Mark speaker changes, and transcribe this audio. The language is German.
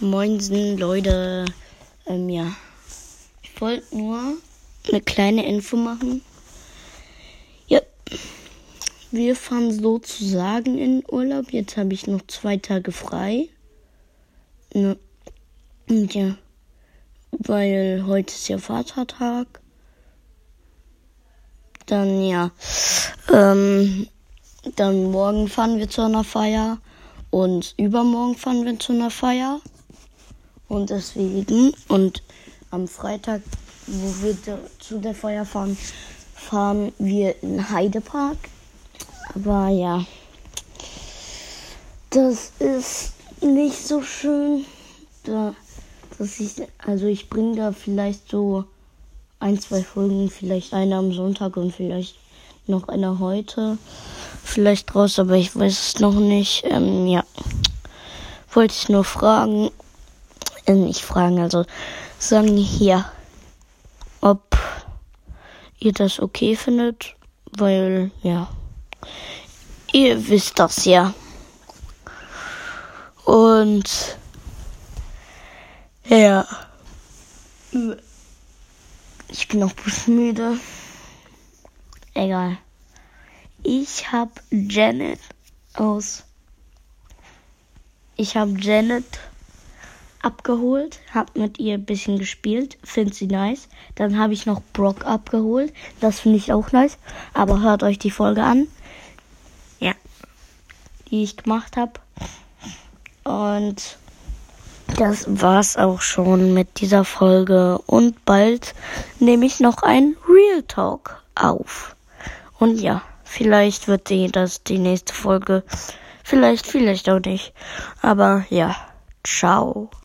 Speaker 1: Moinsen, Leute. Ähm, ja. Ich wollte nur eine kleine Info machen. Ja. Wir fahren sozusagen in Urlaub. Jetzt habe ich noch zwei Tage frei. Ne. Und ja. Weil heute ist ja Vatertag. Dann ja. Ähm, dann morgen fahren wir zu einer Feier. Und übermorgen fahren wir zu einer Feier. Und deswegen, und am Freitag, wo wir zu der Feier fahren, fahren wir in Heidepark. Aber ja, das ist nicht so schön. Da, dass ich, also ich bringe da vielleicht so ein, zwei Folgen, vielleicht eine am Sonntag und vielleicht noch eine heute vielleicht raus, aber ich weiß es noch nicht. Ähm, ja. Wollte ich nur fragen. Nicht fragen, also sagen hier, ob ihr das okay findet, weil, ja. Ihr wisst das ja. Und ja. Ich bin auch müde. Egal. Ich habe Janet aus. Ich habe Janet abgeholt, habe mit ihr ein bisschen gespielt, finde sie nice. Dann habe ich noch Brock abgeholt, das finde ich auch nice. Aber hört euch die Folge an. Ja, die ich gemacht habe. Und das war's auch schon mit dieser Folge. Und bald nehme ich noch ein Real Talk auf. Und ja. Vielleicht wird die, das die nächste Folge. Vielleicht, vielleicht auch nicht. Aber ja, ciao.